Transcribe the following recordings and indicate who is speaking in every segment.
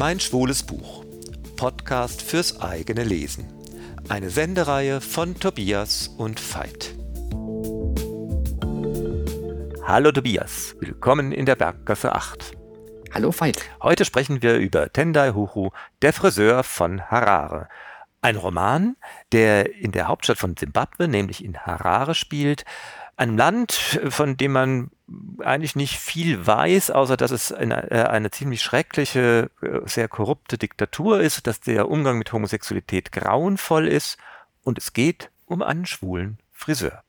Speaker 1: Mein schwules Buch. Podcast fürs eigene Lesen. Eine Sendereihe von Tobias und Veit. Hallo Tobias, willkommen in der Berggasse 8.
Speaker 2: Hallo Veit.
Speaker 1: Heute sprechen wir über Tendai Huhu, der Friseur von Harare. Ein Roman, der in der Hauptstadt von Simbabwe, nämlich in Harare, spielt. Einem Land, von dem man eigentlich nicht viel weiß, außer dass es eine, äh, eine ziemlich schreckliche, äh, sehr korrupte Diktatur ist, dass der Umgang mit Homosexualität grauenvoll ist und es geht um einen schwulen Friseur.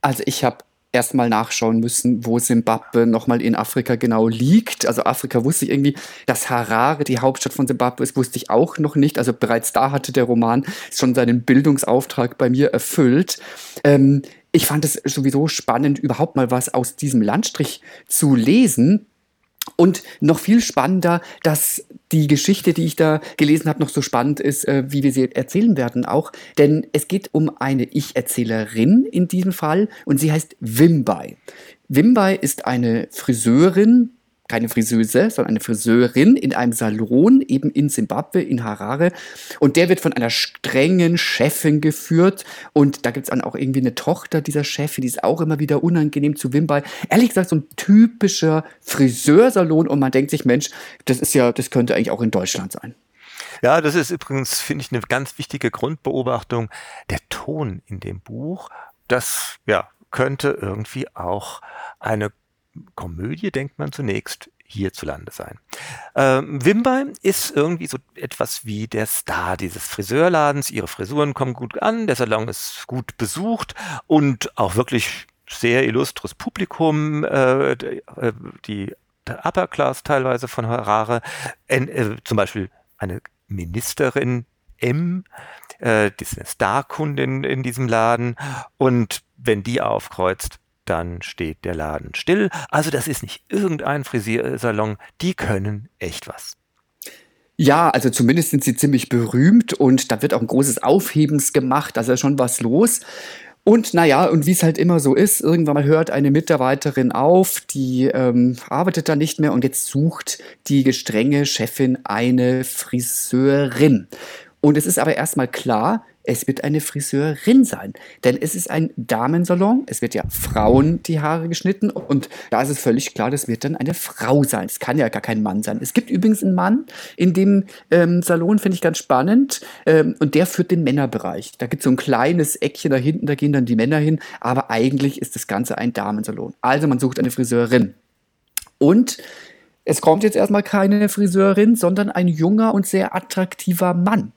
Speaker 2: Also ich habe erstmal nachschauen müssen, wo Simbabwe nochmal in Afrika genau liegt. Also Afrika wusste ich irgendwie, dass Harare die Hauptstadt von Simbabwe ist, wusste ich auch noch nicht. Also bereits da hatte der Roman schon seinen Bildungsauftrag bei mir erfüllt. Ähm, ich fand es sowieso spannend, überhaupt mal was aus diesem Landstrich zu lesen. Und noch viel spannender, dass die Geschichte, die ich da gelesen habe, noch so spannend ist, äh, wie wir sie erzählen werden auch. Denn es geht um eine Ich-Erzählerin in diesem Fall und sie heißt Wimbai. Wimbai ist eine Friseurin, keine Friseuse, sondern eine Friseurin in einem Salon eben in Simbabwe, in Harare. Und der wird von einer strengen Chefin geführt. Und da gibt es dann auch irgendwie eine Tochter dieser Chefin, die ist auch immer wieder unangenehm zu Wimbai. Ehrlich gesagt, so ein typischer Friseursalon. Und man denkt sich, Mensch, das ist ja, das könnte eigentlich auch in Deutschland sein.
Speaker 1: Ja, das ist übrigens, finde ich, eine ganz wichtige Grundbeobachtung. Der Ton in dem Buch, das, ja, könnte irgendwie auch eine Komödie, denkt man zunächst, hierzulande sein. Ähm, Wimbai ist irgendwie so etwas wie der Star dieses Friseurladens. Ihre Frisuren kommen gut an, der Salon ist gut besucht und auch wirklich sehr illustres Publikum, äh, äh die Upper Class teilweise von Harare, äh, zum Beispiel eine Ministerin M, äh, die ist eine Starkundin in diesem Laden und wenn die aufkreuzt, dann steht der Laden still. Also das ist nicht irgendein Frisiersalon, die können echt was.
Speaker 2: Ja, also zumindest sind sie ziemlich berühmt und da wird auch ein großes Aufhebens gemacht, also schon was los. Und naja, und wie es halt immer so ist, irgendwann mal hört eine Mitarbeiterin auf, die ähm, arbeitet da nicht mehr und jetzt sucht die gestrenge Chefin eine Friseurin. Und es ist aber erstmal klar, es wird eine Friseurin sein. Denn es ist ein Damensalon, es wird ja Frauen die Haare geschnitten und da ist es völlig klar, das wird dann eine Frau sein. Es kann ja gar kein Mann sein. Es gibt übrigens einen Mann in dem ähm, Salon, finde ich ganz spannend, ähm, und der führt den Männerbereich. Da gibt es so ein kleines Eckchen da hinten, da gehen dann die Männer hin, aber eigentlich ist das Ganze ein Damensalon. Also man sucht eine Friseurin. Und es kommt jetzt erstmal keine Friseurin, sondern ein junger und sehr attraktiver Mann.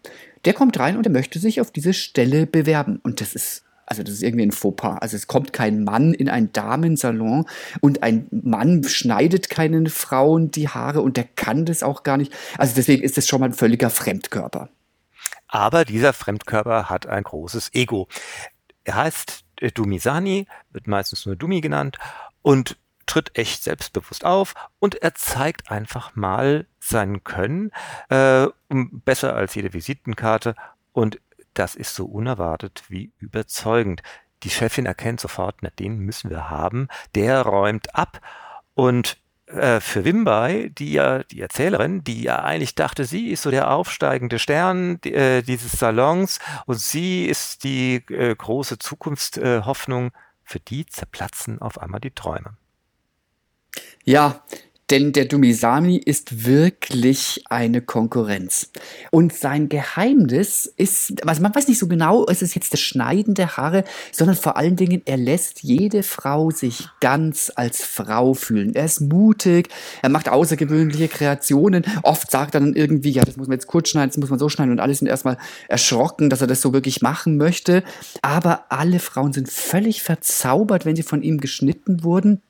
Speaker 2: Der kommt rein und er möchte sich auf diese Stelle bewerben. Und das ist also das ist irgendwie ein Fauxpas. Also es kommt kein Mann in einen Damensalon und ein Mann schneidet keinen Frauen die Haare und der kann das auch gar nicht. Also deswegen ist das schon mal ein völliger Fremdkörper.
Speaker 1: Aber dieser Fremdkörper hat ein großes Ego. Er heißt äh, Dumisani, wird meistens nur Dumi genannt und tritt echt selbstbewusst auf und er zeigt einfach mal sein Können, äh, besser als jede Visitenkarte und das ist so unerwartet wie überzeugend. Die Chefin erkennt sofort, na, den müssen wir haben, der räumt ab und äh, für Wimbai, die ja, die Erzählerin, die ja eigentlich dachte, sie ist so der aufsteigende Stern äh, dieses Salons und sie ist die äh, große Zukunftshoffnung, für die zerplatzen auf einmal die Träume.
Speaker 2: Ja, denn der Dumisani ist wirklich eine Konkurrenz. Und sein Geheimnis ist, also man weiß nicht so genau, es ist jetzt das Schneiden der Haare, sondern vor allen Dingen, er lässt jede Frau sich ganz als Frau fühlen. Er ist mutig, er macht außergewöhnliche Kreationen. Oft sagt er dann irgendwie, ja, das muss man jetzt kurz schneiden, das muss man so schneiden und alle sind erstmal erschrocken, dass er das so wirklich machen möchte. Aber alle Frauen sind völlig verzaubert, wenn sie von ihm geschnitten wurden.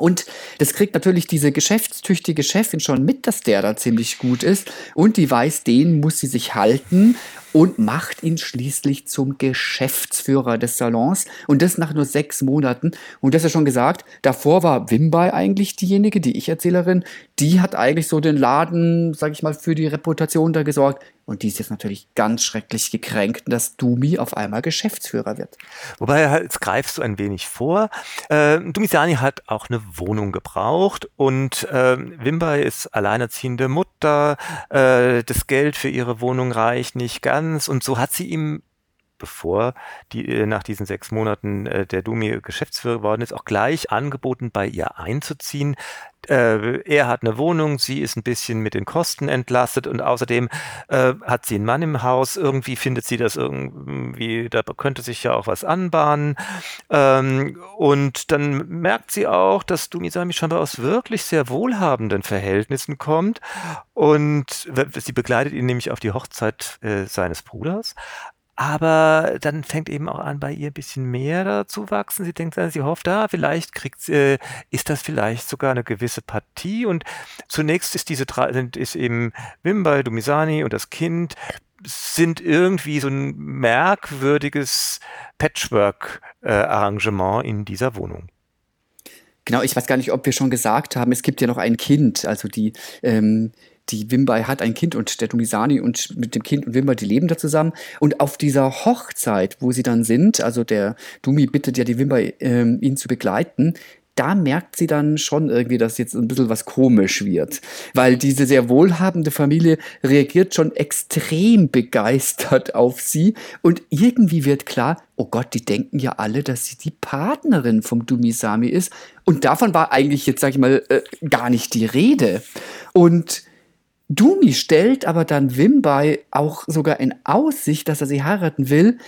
Speaker 2: Und das kriegt natürlich diese geschäftstüchtige Chefin schon mit, dass der da ziemlich gut ist. Und die weiß, den muss sie sich halten. Und macht ihn schließlich zum Geschäftsführer des Salons und das nach nur sechs Monaten. Und das ist ja schon gesagt, davor war Wimbai eigentlich diejenige, die Ich-Erzählerin, die hat eigentlich so den Laden, sag ich mal, für die Reputation da gesorgt. Und die ist jetzt natürlich ganz schrecklich gekränkt, dass Dumi auf einmal Geschäftsführer wird.
Speaker 1: Wobei, jetzt greifst du ein wenig vor. Äh, Dumisani hat auch eine Wohnung gebraucht und äh, Wimbai ist alleinerziehende Mutter. Äh, das Geld für ihre Wohnung reicht nicht ganz und so hat sie ihm bevor die äh, nach diesen sechs Monaten äh, der Dumi Geschäftsführer geworden ist, auch gleich angeboten, bei ihr einzuziehen. Äh, er hat eine Wohnung, sie ist ein bisschen mit den Kosten entlastet und außerdem äh, hat sie einen Mann im Haus. Irgendwie findet sie das irgendwie, da könnte sich ja auch was anbahnen. Ähm, und dann merkt sie auch, dass Dumisami scheinbar aus wirklich sehr wohlhabenden Verhältnissen kommt und sie begleitet ihn nämlich auf die Hochzeit äh, seines Bruders. Aber dann fängt eben auch an, bei ihr ein bisschen mehr zu wachsen. Sie denkt, sie hofft, da, ah, vielleicht kriegt äh, ist das vielleicht sogar eine gewisse Partie. Und zunächst ist diese sind, ist eben Wimbai, Dumisani und das Kind sind irgendwie so ein merkwürdiges Patchwork-Arrangement äh, in dieser Wohnung.
Speaker 2: Genau, ich weiß gar nicht, ob wir schon gesagt haben, es gibt ja noch ein Kind, also die ähm, die Wimbai hat ein Kind und der Dumisani und mit dem Kind und Wimbai, die leben da zusammen. Und auf dieser Hochzeit, wo sie dann sind, also der Dumi bittet ja die Wimbai, ähm, ihn zu begleiten, da merkt sie dann schon irgendwie, dass jetzt ein bisschen was komisch wird. Weil diese sehr wohlhabende Familie reagiert schon extrem begeistert auf sie. Und irgendwie wird klar, oh Gott, die denken ja alle, dass sie die Partnerin vom Dumisami ist. Und davon war eigentlich jetzt, sag ich mal, äh, gar nicht die Rede. Und Dumi stellt aber dann Wimbai auch sogar in Aussicht, dass er sie heiraten will.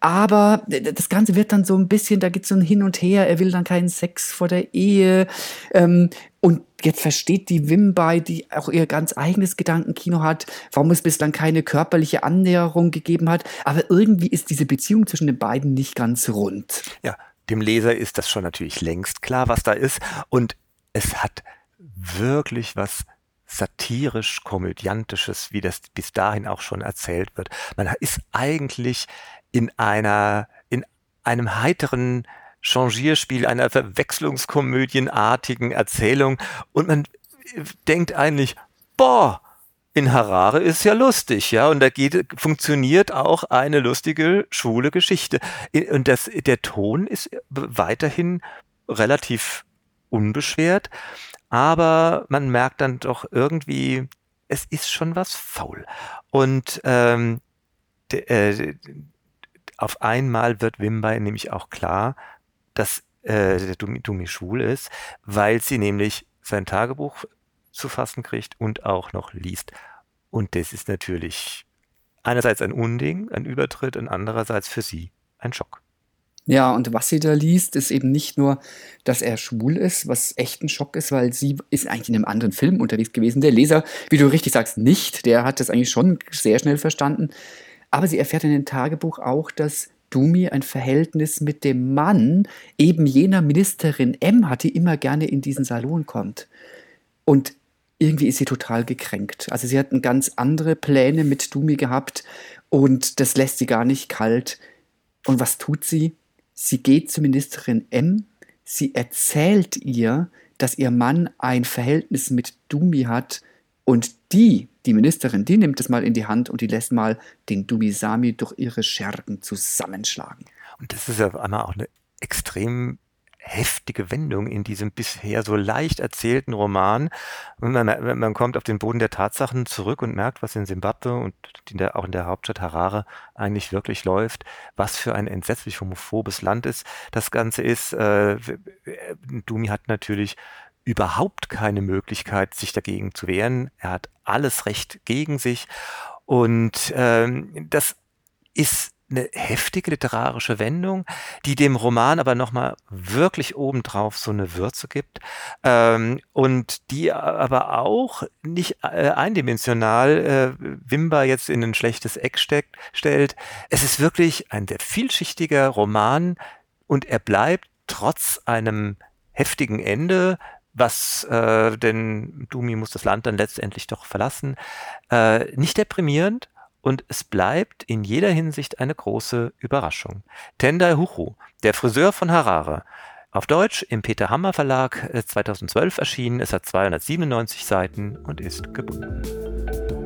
Speaker 2: Aber das Ganze wird dann so ein bisschen, da geht so ein Hin und Her, er will dann keinen Sex vor der Ehe. Ähm, und jetzt versteht die Wimbai, die auch ihr ganz eigenes Gedankenkino hat, warum es bislang keine körperliche Annäherung gegeben hat. Aber irgendwie ist diese Beziehung zwischen den beiden nicht ganz rund.
Speaker 1: Ja, dem Leser ist das schon natürlich längst klar, was da ist. Und es hat wirklich was satirisch-komödiantisches, wie das bis dahin auch schon erzählt wird. Man ist eigentlich in einer, in einem heiteren Changierspiel, einer Verwechslungskomödienartigen Erzählung und man denkt eigentlich, boah, in Harare ist ja lustig, ja, und da geht, funktioniert auch eine lustige, schwule Geschichte. Und das, der Ton ist weiterhin relativ unbeschwert aber man merkt dann doch irgendwie, es ist schon was faul. Und ähm, äh, auf einmal wird Wimbai nämlich auch klar, dass äh, Dumi schwul ist, weil sie nämlich sein Tagebuch zu fassen kriegt und auch noch liest. Und das ist natürlich einerseits ein Unding, ein Übertritt und andererseits für sie ein Schock.
Speaker 2: Ja, und was sie da liest, ist eben nicht nur, dass er schwul ist, was echt ein Schock ist, weil sie ist eigentlich in einem anderen Film unterwegs gewesen. Der Leser, wie du richtig sagst, nicht. Der hat das eigentlich schon sehr schnell verstanden. Aber sie erfährt in dem Tagebuch auch, dass Dumi ein Verhältnis mit dem Mann eben jener Ministerin M hat, die immer gerne in diesen Salon kommt. Und irgendwie ist sie total gekränkt. Also sie hat ganz andere Pläne mit Dumi gehabt und das lässt sie gar nicht kalt. Und was tut sie? Sie geht zu Ministerin M, sie erzählt ihr, dass ihr Mann ein Verhältnis mit Dumi hat und die, die Ministerin, die nimmt es mal in die Hand und die lässt mal den Dumisami durch ihre Schergen zusammenschlagen.
Speaker 1: Und das ist ja einmal auch eine extrem heftige Wendung in diesem bisher so leicht erzählten Roman. Und man, man kommt auf den Boden der Tatsachen zurück und merkt, was in Simbabwe und in der, auch in der Hauptstadt Harare eigentlich wirklich läuft, was für ein entsetzlich homophobes Land ist. Das Ganze ist, äh, Dumi hat natürlich überhaupt keine Möglichkeit, sich dagegen zu wehren. Er hat alles Recht gegen sich. Und ähm, das ist eine heftige literarische Wendung, die dem Roman aber nochmal wirklich obendrauf so eine Würze gibt ähm, und die aber auch nicht äh, eindimensional äh, Wimba jetzt in ein schlechtes Eck steckt, stellt. Es ist wirklich ein sehr vielschichtiger Roman und er bleibt trotz einem heftigen Ende was äh, denn Dumi muss das Land dann letztendlich doch verlassen, äh, nicht deprimierend, und es bleibt in jeder Hinsicht eine große Überraschung. Tendai Huchu, der Friseur von Harare. Auf Deutsch im Peter Hammer Verlag 2012 äh, erschienen. Es hat 297 Seiten und ist gebunden.